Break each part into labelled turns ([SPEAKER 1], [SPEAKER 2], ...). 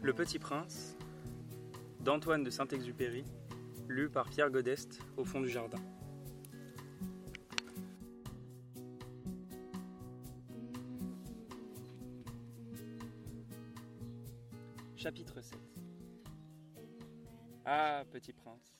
[SPEAKER 1] Le Petit Prince d'Antoine de Saint-Exupéry, lu par Pierre Godeste au fond du jardin. Chapitre 7 Ah, petit prince,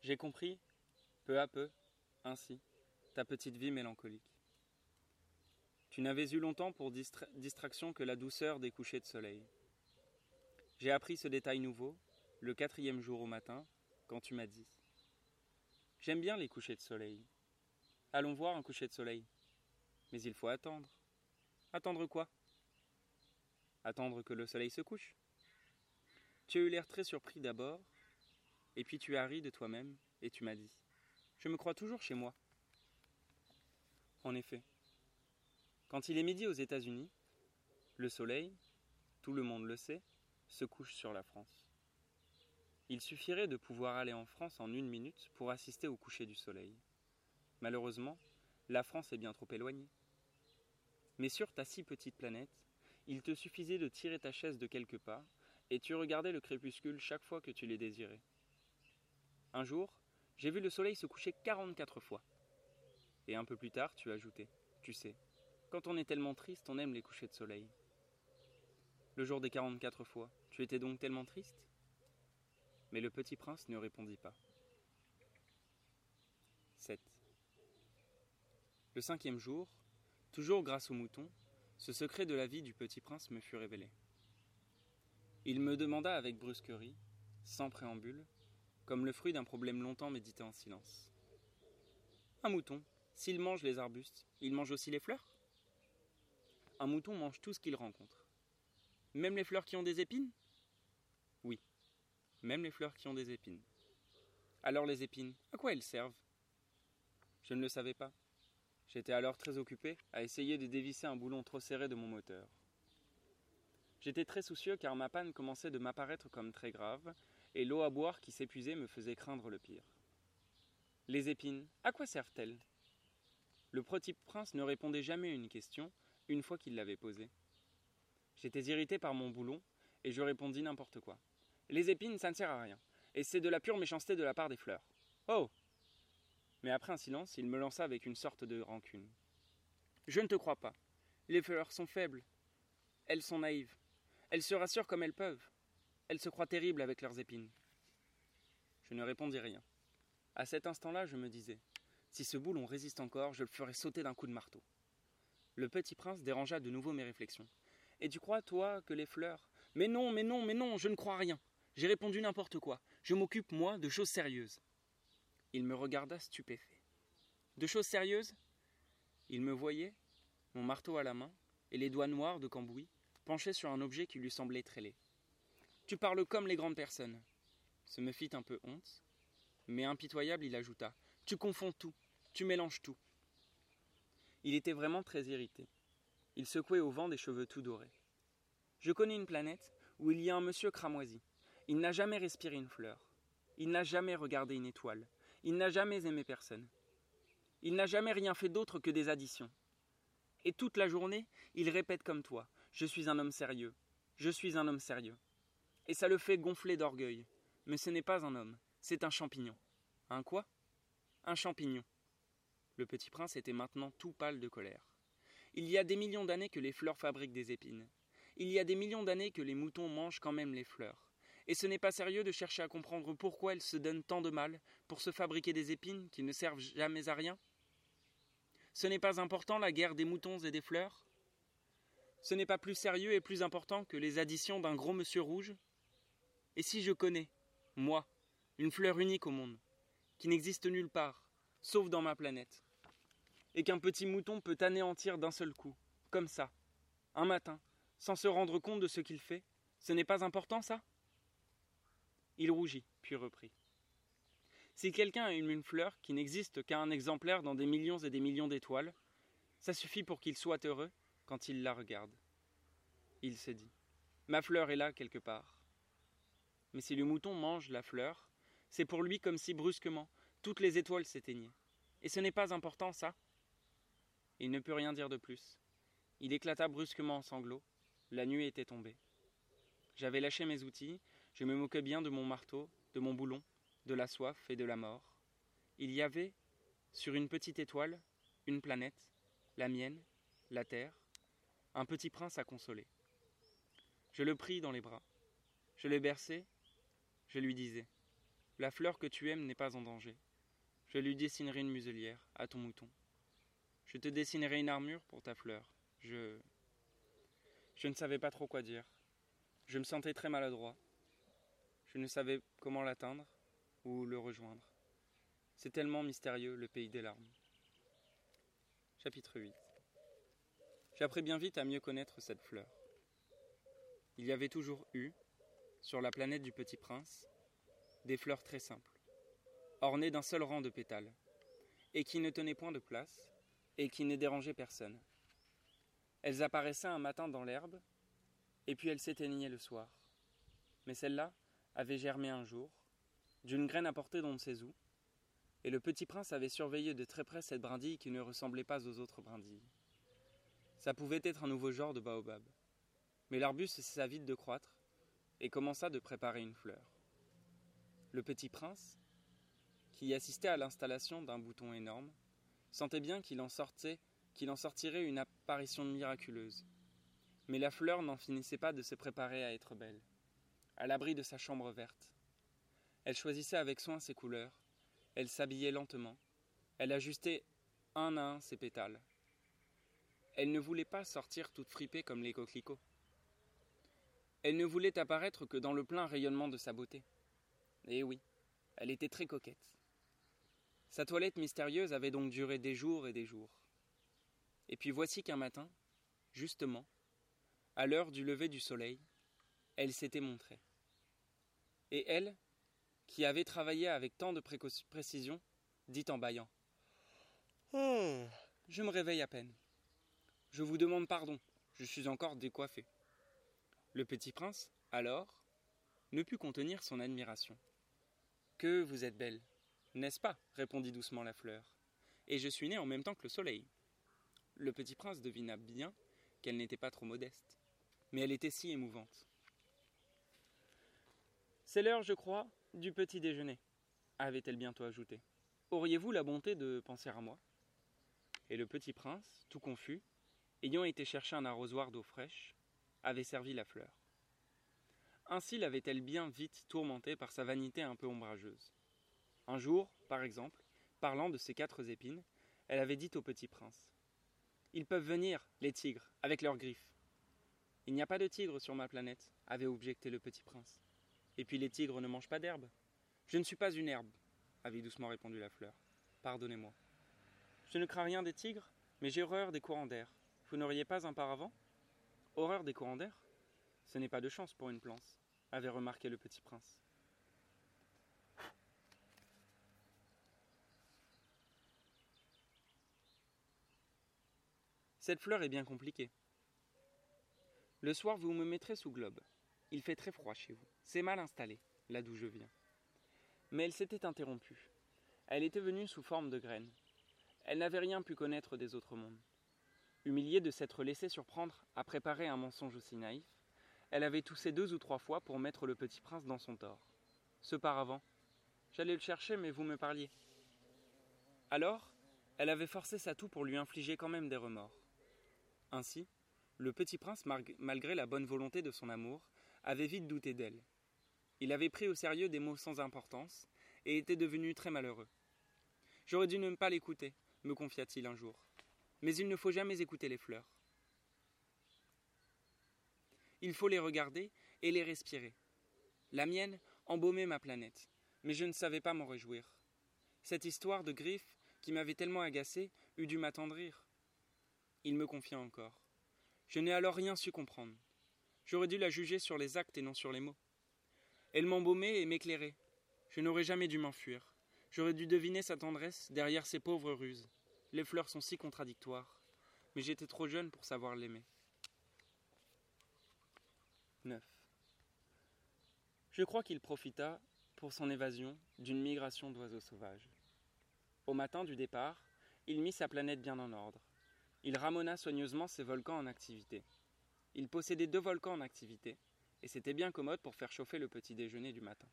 [SPEAKER 1] j'ai compris, peu à peu, ainsi, ta petite vie mélancolique. Tu n'avais eu longtemps pour distraction que la douceur des couchers de soleil. J'ai appris ce détail nouveau, le quatrième jour au matin, quand tu m'as dit J'aime bien les couchers de soleil. Allons voir un coucher de soleil. Mais il faut attendre. Attendre quoi? Attendre que le soleil se couche. Tu as eu l'air très surpris d'abord, et puis tu as ri de toi-même, et tu m'as dit Je me crois toujours chez moi. En effet, quand il est midi aux États-Unis, le soleil, tout le monde le sait, se couche sur la France. Il suffirait de pouvoir aller en France en une minute pour assister au coucher du soleil. Malheureusement, la France est bien trop éloignée. Mais sur ta si petite planète, il te suffisait de tirer ta chaise de quelques pas, et tu regardais le crépuscule chaque fois que tu les désirais. Un jour, j'ai vu le soleil se coucher quarante-quatre fois. Et un peu plus tard, tu ajoutais, tu sais, quand on est tellement triste, on aime les couchers de soleil. Le jour des quarante-quatre fois, tu étais donc tellement triste Mais le petit prince ne répondit pas. 7. Le cinquième jour, toujours grâce au mouton, ce secret de la vie du petit prince me fut révélé. Il me demanda avec brusquerie, sans préambule, comme le fruit d'un problème longtemps médité en silence. Un mouton, s'il mange les arbustes, il mange aussi les fleurs? Un mouton mange tout ce qu'il rencontre. Même les fleurs qui ont des épines? Oui, même les fleurs qui ont des épines. Alors les épines, à quoi elles servent? Je ne le savais pas. J'étais alors très occupé à essayer de dévisser un boulon trop serré de mon moteur. J'étais très soucieux car ma panne commençait de m'apparaître comme très grave, et l'eau à boire qui s'épuisait me faisait craindre le pire. Les épines, à quoi servent-elles? Le petit prince ne répondait jamais à une question, une fois qu'il l'avait posé. J'étais irrité par mon boulon, et je répondis n'importe quoi. Les épines, ça ne sert à rien, et c'est de la pure méchanceté de la part des fleurs. Oh Mais après un silence, il me lança avec une sorte de rancune. Je ne te crois pas. Les fleurs sont faibles. Elles sont naïves. Elles se rassurent comme elles peuvent. Elles se croient terribles avec leurs épines. Je ne répondis rien. À cet instant-là, je me disais si ce boulon résiste encore, je le ferai sauter d'un coup de marteau. Le petit prince dérangea de nouveau mes réflexions. Et tu crois, toi, que les fleurs? Mais non, mais non, mais non, je ne crois rien. J'ai répondu n'importe quoi. Je m'occupe, moi, de choses sérieuses. Il me regarda stupéfait. De choses sérieuses? Il me voyait, mon marteau à la main, et les doigts noirs de cambouis, penchés sur un objet qui lui semblait laid. Tu parles comme les grandes personnes. Ce me fit un peu honte, mais impitoyable, il ajouta Tu confonds tout, tu mélanges tout. Il était vraiment très irrité. Il secouait au vent des cheveux tout dorés. Je connais une planète où il y a un monsieur cramoisi. Il n'a jamais respiré une fleur. Il n'a jamais regardé une étoile. Il n'a jamais aimé personne. Il n'a jamais rien fait d'autre que des additions. Et toute la journée, il répète comme toi Je suis un homme sérieux. Je suis un homme sérieux. Et ça le fait gonfler d'orgueil. Mais ce n'est pas un homme, c'est un champignon. Un quoi? Un champignon. Le petit prince était maintenant tout pâle de colère. Il y a des millions d'années que les fleurs fabriquent des épines. Il y a des millions d'années que les moutons mangent quand même les fleurs. Et ce n'est pas sérieux de chercher à comprendre pourquoi elles se donnent tant de mal pour se fabriquer des épines qui ne servent jamais à rien. Ce n'est pas important la guerre des moutons et des fleurs Ce n'est pas plus sérieux et plus important que les additions d'un gros monsieur rouge Et si je connais, moi, une fleur unique au monde, qui n'existe nulle part, sauf dans ma planète. Et qu'un petit mouton peut anéantir d'un seul coup, comme ça, un matin, sans se rendre compte de ce qu'il fait, ce n'est pas important ça? Il rougit, puis reprit. Si quelqu'un a une fleur qui n'existe qu'à un exemplaire dans des millions et des millions d'étoiles, ça suffit pour qu'il soit heureux quand il la regarde. Il s'est dit Ma fleur est là quelque part. Mais si le mouton mange la fleur, c'est pour lui comme si brusquement toutes les étoiles s'éteignaient. Et ce n'est pas important, ça? Il ne put rien dire de plus. Il éclata brusquement en sanglots. La nuit était tombée. J'avais lâché mes outils, je me moquais bien de mon marteau, de mon boulon, de la soif et de la mort. Il y avait, sur une petite étoile, une planète, la mienne, la terre, un petit prince à consoler. Je le pris dans les bras. Je le berçai, je lui disais La fleur que tu aimes n'est pas en danger. Je lui dessinerai une muselière à ton mouton. Je te dessinerai une armure pour ta fleur. Je. Je ne savais pas trop quoi dire. Je me sentais très maladroit. Je ne savais comment l'atteindre ou le rejoindre. C'est tellement mystérieux, le pays des larmes. Chapitre 8 J'appris bien vite à mieux connaître cette fleur. Il y avait toujours eu, sur la planète du Petit Prince, des fleurs très simples, ornées d'un seul rang de pétales, et qui ne tenaient point de place, et qui ne dérangeaient personne. Elles apparaissaient un matin dans l'herbe, et puis elles s'éteignaient le soir. Mais celle-là avait germé un jour, d'une graine apportée d'on ne sait où, et le petit prince avait surveillé de très près cette brindille qui ne ressemblait pas aux autres brindilles. Ça pouvait être un nouveau genre de baobab. Mais l'arbuste cessa vite de croître et commença de préparer une fleur. Le petit prince, qui assistait à l'installation d'un bouton énorme, sentait bien qu'il en sortait, qu'il en sortirait une apparition miraculeuse. Mais la fleur n'en finissait pas de se préparer à être belle, à l'abri de sa chambre verte. Elle choisissait avec soin ses couleurs, elle s'habillait lentement, elle ajustait un à un ses pétales. Elle ne voulait pas sortir toute fripée comme les coquelicots. Elle ne voulait apparaître que dans le plein rayonnement de sa beauté. Eh oui, elle était très coquette. Sa toilette mystérieuse avait donc duré des jours et des jours. Et puis voici qu'un matin, justement, à l'heure du lever du soleil, elle s'était montrée. Et elle, qui avait travaillé avec tant de précision, dit en bâillant Oh, je me réveille à peine. Je vous demande pardon, je suis encore décoiffé. Le petit prince, alors, ne put contenir son admiration. Que vous êtes belle, n'est-ce pas? répondit doucement la fleur. Et je suis né en même temps que le soleil. Le petit prince devina bien qu'elle n'était pas trop modeste, mais elle était si émouvante. C'est l'heure, je crois, du petit déjeuner, avait-elle bientôt ajouté. Auriez-vous la bonté de penser à moi? Et le petit prince, tout confus, ayant été chercher un arrosoir d'eau fraîche, avait servi la fleur. Ainsi l'avait-elle bien vite tourmentée par sa vanité un peu ombrageuse. Un jour, par exemple, parlant de ses quatre épines, elle avait dit au petit prince Ils peuvent venir, les tigres, avec leurs griffes. Il n'y a pas de tigres sur ma planète, avait objecté le petit prince. Et puis les tigres ne mangent pas d'herbe. Je ne suis pas une herbe, avait doucement répondu la fleur. Pardonnez-moi. Je ne crains rien des tigres, mais j'ai horreur des courants d'air. Vous n'auriez pas un paravent Horreur des courants d'air? Ce n'est pas de chance pour une plante, avait remarqué le petit prince. Cette fleur est bien compliquée. Le soir, vous me mettrez sous globe. Il fait très froid chez vous. C'est mal installé, là d'où je viens. Mais elle s'était interrompue. Elle était venue sous forme de graine. Elle n'avait rien pu connaître des autres mondes. Humiliée de s'être laissée surprendre à préparer un mensonge aussi naïf, elle avait toussé deux ou trois fois pour mettre le petit prince dans son tort. Ce paravent. J'allais le chercher, mais vous me parliez. Alors, elle avait forcé sa toux pour lui infliger quand même des remords. Ainsi, le petit prince, malgré la bonne volonté de son amour, avait vite douté d'elle. Il avait pris au sérieux des mots sans importance et était devenu très malheureux. J'aurais dû ne pas l'écouter, me confia-t-il un jour. Mais il ne faut jamais écouter les fleurs. Il faut les regarder et les respirer. La mienne embaumait ma planète, mais je ne savais pas m'en réjouir. Cette histoire de griffes, qui m'avait tellement agacé, eût dû m'attendrir. Il me confia encore. Je n'ai alors rien su comprendre. J'aurais dû la juger sur les actes et non sur les mots. Elle m'embaumait et m'éclairait. Je n'aurais jamais dû m'enfuir. J'aurais dû deviner sa tendresse derrière ses pauvres ruses. Les fleurs sont si contradictoires. Mais j'étais trop jeune pour savoir l'aimer. 9. Je crois qu'il profita, pour son évasion, d'une migration d'oiseaux sauvages. Au matin du départ, il mit sa planète bien en ordre. Il ramena soigneusement ses volcans en activité. Il possédait deux volcans en activité, et c'était bien commode pour faire chauffer le petit déjeuner du matin.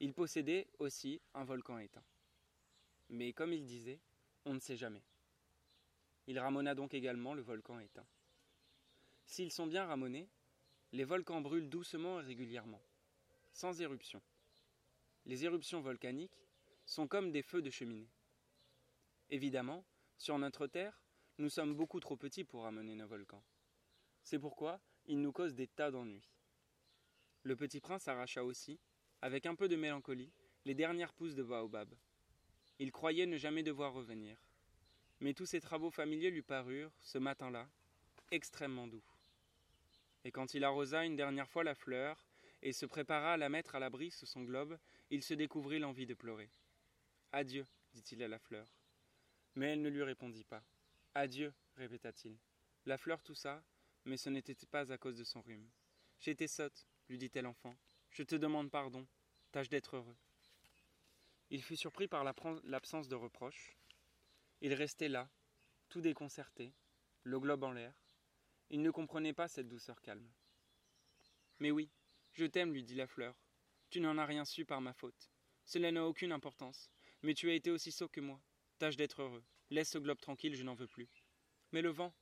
[SPEAKER 1] Il possédait aussi un volcan éteint. Mais comme il disait, on ne sait jamais. Il ramona donc également le volcan éteint. S'ils sont bien ramonés, les volcans brûlent doucement et régulièrement, sans éruption. Les éruptions volcaniques sont comme des feux de cheminée. Évidemment, sur notre Terre, nous sommes beaucoup trop petits pour ramener nos volcans. C'est pourquoi ils nous causent des tas d'ennuis. Le petit prince arracha aussi, avec un peu de mélancolie, les dernières pousses de baobab. Il croyait ne jamais devoir revenir. Mais tous ses travaux familiers lui parurent, ce matin-là, extrêmement doux. Et quand il arrosa une dernière fois la fleur, et se prépara à la mettre à l'abri sous son globe, il se découvrit l'envie de pleurer. Adieu, dit-il à la fleur. Mais elle ne lui répondit pas. Adieu, répéta-t-il. La fleur toussa, mais ce n'était pas à cause de son rhume. J'étais sotte, lui dit-elle enfin. Je te demande pardon. Tâche d'être heureux. Il fut surpris par l'absence de reproche. Il restait là, tout déconcerté, le globe en l'air. Il ne comprenait pas cette douceur calme. Mais oui, je t'aime, lui dit la fleur. Tu n'en as rien su par ma faute. Cela n'a aucune importance, mais tu as été aussi sot que moi. Tâche d'être heureux. Laisse ce globe tranquille, je n'en veux plus. Mais le vent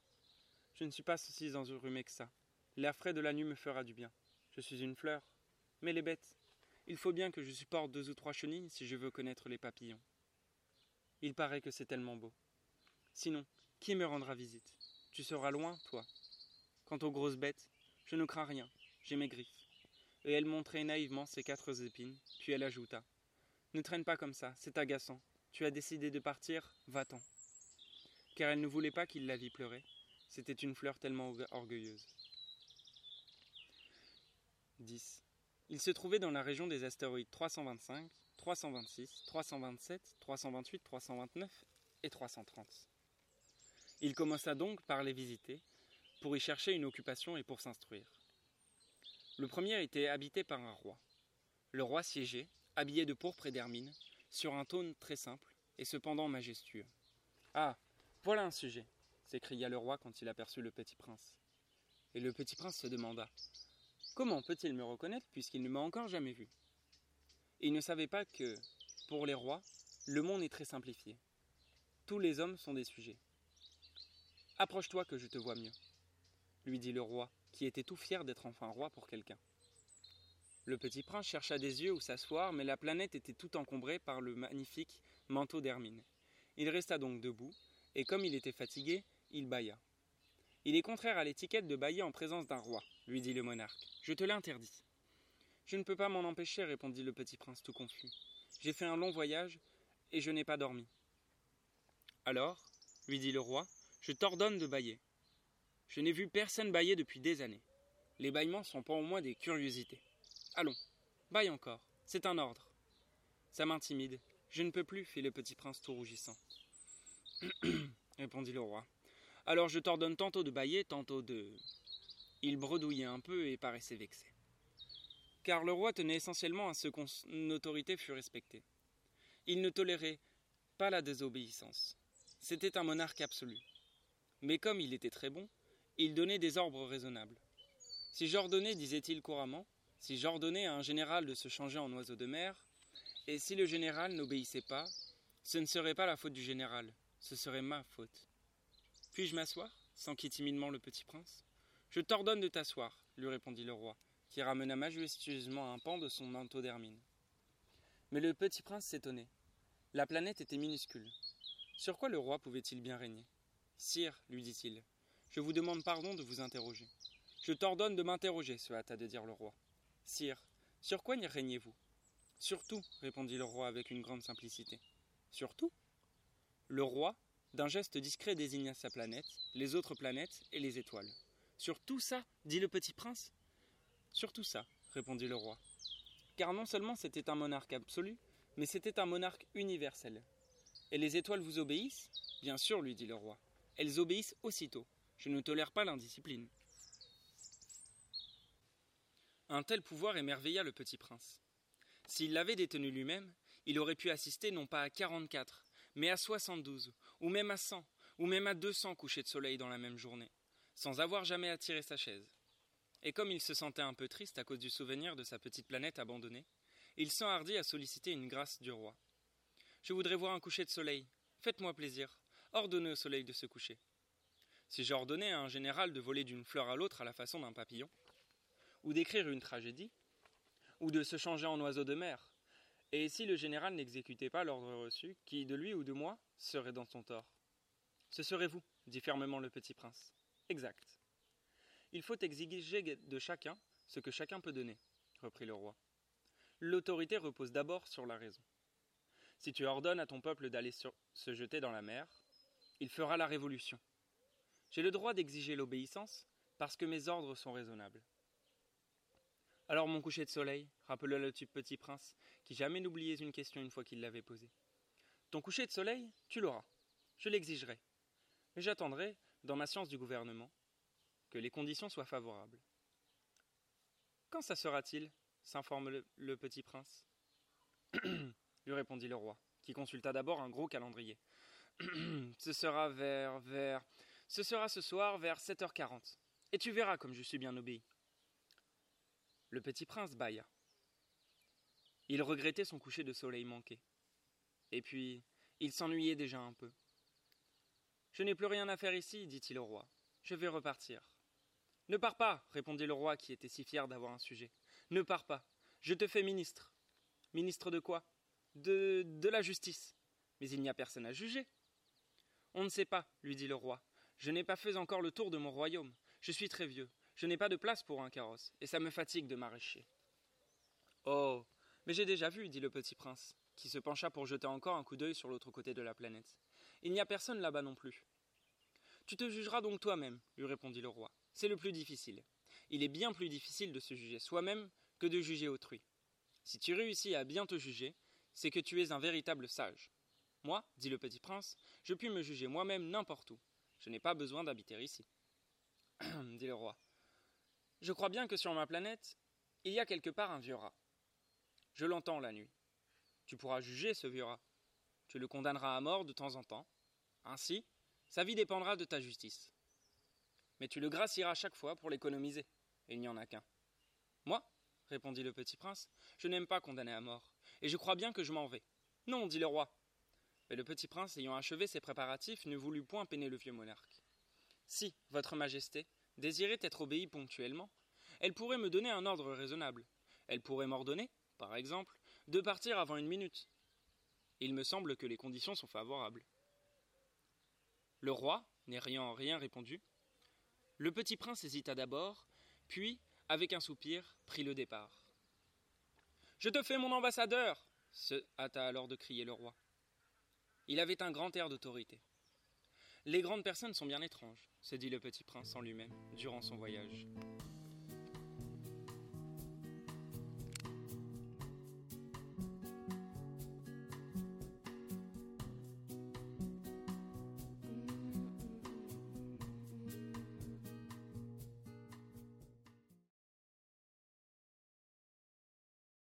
[SPEAKER 1] Je ne suis pas aussi enrhumé que ça. L'air frais de la nuit me fera du bien. Je suis une fleur. Mais les bêtes Il faut bien que je supporte deux ou trois chenilles si je veux connaître les papillons. Il paraît que c'est tellement beau. Sinon, qui me rendra visite? Tu seras loin, toi. Quant aux grosses bêtes, je ne crains rien, j'ai mes griffes. Et elle montrait naïvement ses quatre épines, puis elle ajouta Ne traîne pas comme ça, c'est agaçant. Tu as décidé de partir, va-t'en. Car elle ne voulait pas qu'il la vît pleurer. C'était une fleur tellement orgueilleuse. 10. Il se trouvait dans la région des astéroïdes 325, 326, 327, 328, 329 et 330. Il commença donc par les visiter, pour y chercher une occupation et pour s'instruire. Le premier était habité par un roi. Le roi siégeait, habillé de pourpre et d'hermine, sur un trône très simple et cependant majestueux. Ah, voilà un sujet s'écria le roi quand il aperçut le petit prince. Et le petit prince se demanda Comment peut-il me reconnaître puisqu'il ne m'a encore jamais vu? Il ne savait pas que, pour les rois, le monde est très simplifié. Tous les hommes sont des sujets. Approche-toi que je te vois mieux, lui dit le roi, qui était tout fier d'être enfin roi pour quelqu'un. Le petit prince chercha des yeux où s'asseoir, mais la planète était tout encombrée par le magnifique manteau d'hermine. Il resta donc debout, et comme il était fatigué, il bâilla. Il est contraire à l'étiquette de bâiller en présence d'un roi, lui dit le monarque. Je te l'interdis. Je ne peux pas m'en empêcher, répondit le petit prince tout confus. J'ai fait un long voyage, et je n'ai pas dormi. Alors, lui dit le roi, je t'ordonne de bâiller. Je n'ai vu personne bâiller depuis des années. Les bâillements sont pas au moins des curiosités. Allons, baille encore, c'est un ordre. Ça m'intimide. Je ne peux plus, fit le petit prince tout rougissant. répondit le roi. Alors je t'ordonne tantôt de bailler, tantôt de. Il bredouillait un peu et paraissait vexé. Car le roi tenait essentiellement à ce qu'une autorité fût respectée. Il ne tolérait pas la désobéissance. C'était un monarque absolu. Mais comme il était très bon, il donnait des ordres raisonnables. Si j'ordonnais, disait-il couramment, si j'ordonnais à un général de se changer en oiseau de mer, et si le général n'obéissait pas, ce ne serait pas la faute du général, ce serait ma faute. Puis-je m'asseoir s'enquit timidement le petit prince? Je t'ordonne de t'asseoir, lui répondit le roi, qui ramena majestueusement un pan de son manteau d'hermine. Mais le petit prince s'étonnait. La planète était minuscule. Sur quoi le roi pouvait-il bien régner? Sire, lui dit-il, je vous demande pardon de vous interroger. Je t'ordonne de m'interroger, se hâta de dire le roi. Sire, sur quoi n'y régnez-vous Sur tout, répondit le roi avec une grande simplicité. Sur tout Le roi, d'un geste discret, désigna sa planète, les autres planètes et les étoiles. Sur tout ça dit le petit prince? Sur tout ça, répondit le roi. Car non seulement c'était un monarque absolu, mais c'était un monarque universel. Et les étoiles vous obéissent? Bien sûr, lui dit le roi. Elles obéissent aussitôt. Je ne tolère pas l'indiscipline. Un tel pouvoir émerveilla le petit prince. S'il l'avait détenu lui-même, il aurait pu assister non pas à quarante-quatre, mais à soixante-douze, ou même à cent, ou même à deux cents couchers de soleil dans la même journée, sans avoir jamais tirer sa chaise. et comme il se sentait un peu triste à cause du souvenir de sa petite planète abandonnée, il s'enhardit à solliciter une grâce du roi. Je voudrais voir un coucher de soleil. Faites-moi plaisir. Ordonnez au soleil de se coucher. Si j'ordonnais à un général de voler d'une fleur à l'autre à la façon d'un papillon, ou d'écrire une tragédie, ou de se changer en oiseau de mer, et si le général n'exécutait pas l'ordre reçu, qui, de lui ou de moi, serait dans son tort? Ce serait vous, dit fermement le petit prince. Exact. Il faut exiger de chacun ce que chacun peut donner, reprit le roi. L'autorité repose d'abord sur la raison. Si tu ordonnes à ton peuple d'aller se jeter dans la mer, il fera la révolution. J'ai le droit d'exiger l'obéissance parce que mes ordres sont raisonnables. Alors mon coucher de soleil, rappela le petit prince, qui jamais n'oubliait une question une fois qu'il l'avait posée. Ton coucher de soleil, tu l'auras. Je l'exigerai. Mais j'attendrai, dans ma science du gouvernement, que les conditions soient favorables. Quand ça sera-t-il s'informe le, petit prince. lui répondit le roi, qui consulta d'abord un gros calendrier. ce sera vers, vers. Ce sera ce soir vers 7h40. Et tu verras comme je suis bien obéi. Le petit prince bâilla. Il regrettait son coucher de soleil manqué. Et puis, il s'ennuyait déjà un peu. Je n'ai plus rien à faire ici, dit-il au roi. Je vais repartir. Ne pars pas, répondit le roi qui était si fier d'avoir un sujet. Ne pars pas. Je te fais ministre. Ministre de quoi? De de la justice. Mais il n'y a personne à juger. On ne sait pas, lui dit le roi. Je n'ai pas fait encore le tour de mon royaume. Je suis très vieux. Je n'ai pas de place pour un carrosse, et ça me fatigue de m'arracher. Oh. Mais j'ai déjà vu, dit le petit prince, qui se pencha pour jeter encore un coup d'œil sur l'autre côté de la planète. Il n'y a personne là-bas non plus. Tu te jugeras donc toi-même, lui répondit le roi. C'est le plus difficile. Il est bien plus difficile de se juger soi-même que de juger autrui. Si tu réussis à bien te juger, c'est que tu es un véritable sage. Moi, dit le petit prince, je puis me juger moi-même n'importe où. Je n'ai pas besoin d'habiter ici. dit le roi. Je crois bien que sur ma planète, il y a quelque part un vieux rat. Je l'entends la nuit. Tu pourras juger ce vieux rat. Tu le condamneras à mort de temps en temps. Ainsi, sa vie dépendra de ta justice. Mais tu le gracieras chaque fois pour l'économiser, et il n'y en a qu'un. Moi, répondit le petit prince, je n'aime pas condamner à mort, et je crois bien que je m'en vais. Non, dit le roi. Mais le petit prince, ayant achevé ses préparatifs, ne voulut point peiner le vieux monarque. Si, votre majesté, désirait être obéie ponctuellement, elle pourrait me donner un ordre raisonnable. Elle pourrait m'ordonner, par exemple, de partir avant une minute. Il me semble que les conditions sont favorables. Le roi, n'ayant rien répondu, le petit prince hésita d'abord, puis, avec un soupir, prit le départ. Je te fais mon ambassadeur se hâta alors de crier le roi. Il avait un grand air d'autorité. Les grandes personnes sont bien étranges, se dit le petit prince en lui-même durant son voyage.